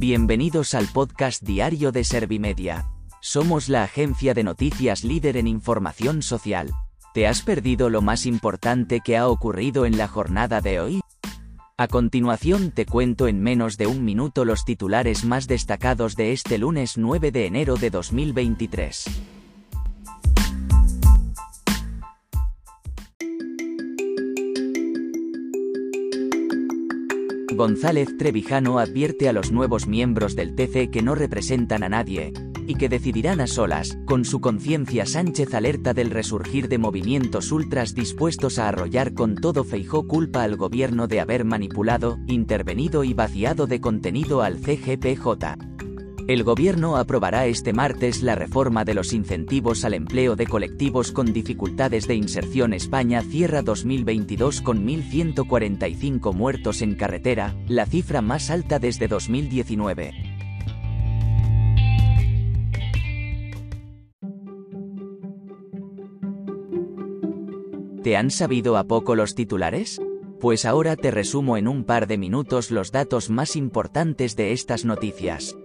Bienvenidos al podcast diario de Servimedia. Somos la agencia de noticias líder en información social. ¿Te has perdido lo más importante que ha ocurrido en la jornada de hoy? A continuación te cuento en menos de un minuto los titulares más destacados de este lunes 9 de enero de 2023. González Trevijano advierte a los nuevos miembros del TC que no representan a nadie, y que decidirán a solas, con su conciencia Sánchez alerta del resurgir de movimientos ultras dispuestos a arrollar con todo Feijó culpa al gobierno de haber manipulado, intervenido y vaciado de contenido al CGPJ. El gobierno aprobará este martes la reforma de los incentivos al empleo de colectivos con dificultades de inserción. España cierra 2022 con 1.145 muertos en carretera, la cifra más alta desde 2019. ¿Te han sabido a poco los titulares? Pues ahora te resumo en un par de minutos los datos más importantes de estas noticias.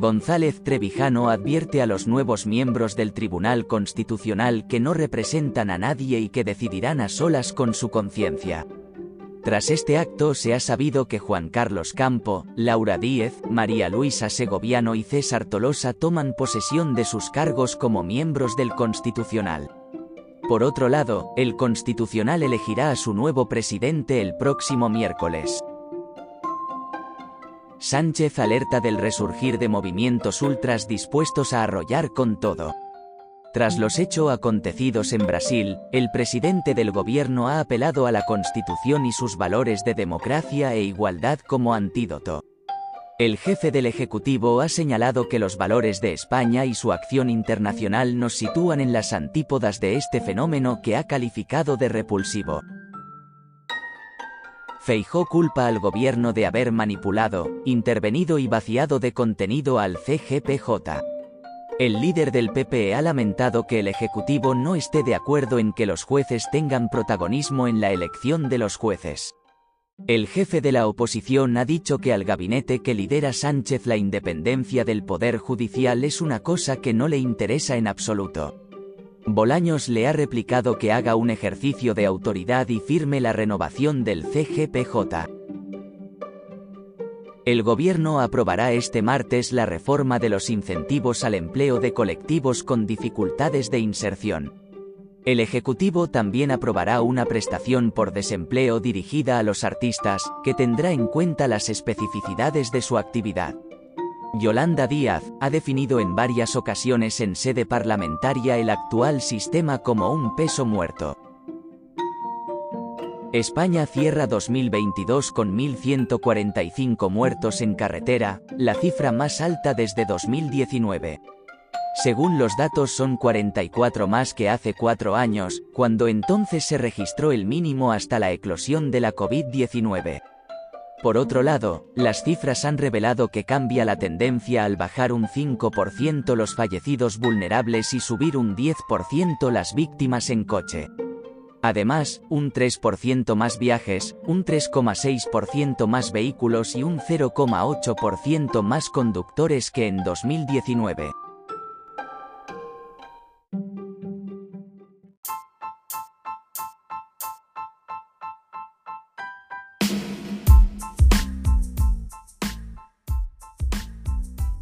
González Trevijano advierte a los nuevos miembros del Tribunal Constitucional que no representan a nadie y que decidirán a solas con su conciencia. Tras este acto se ha sabido que Juan Carlos Campo, Laura Díez, María Luisa Segoviano y César Tolosa toman posesión de sus cargos como miembros del Constitucional. Por otro lado, el Constitucional elegirá a su nuevo presidente el próximo miércoles. Sánchez alerta del resurgir de movimientos ultras dispuestos a arrollar con todo. Tras los hechos acontecidos en Brasil, el presidente del gobierno ha apelado a la Constitución y sus valores de democracia e igualdad como antídoto. El jefe del Ejecutivo ha señalado que los valores de España y su acción internacional nos sitúan en las antípodas de este fenómeno que ha calificado de repulsivo. Feijó culpa al gobierno de haber manipulado, intervenido y vaciado de contenido al CGPJ. El líder del PP ha lamentado que el Ejecutivo no esté de acuerdo en que los jueces tengan protagonismo en la elección de los jueces. El jefe de la oposición ha dicho que al gabinete que lidera Sánchez la independencia del Poder Judicial es una cosa que no le interesa en absoluto. Bolaños le ha replicado que haga un ejercicio de autoridad y firme la renovación del CGPJ. El gobierno aprobará este martes la reforma de los incentivos al empleo de colectivos con dificultades de inserción. El Ejecutivo también aprobará una prestación por desempleo dirigida a los artistas, que tendrá en cuenta las especificidades de su actividad. Yolanda Díaz ha definido en varias ocasiones en sede parlamentaria el actual sistema como un peso muerto. España cierra 2022 con 1.145 muertos en carretera, la cifra más alta desde 2019. Según los datos son 44 más que hace cuatro años, cuando entonces se registró el mínimo hasta la eclosión de la COVID-19. Por otro lado, las cifras han revelado que cambia la tendencia al bajar un 5% los fallecidos vulnerables y subir un 10% las víctimas en coche. Además, un 3% más viajes, un 3,6% más vehículos y un 0,8% más conductores que en 2019.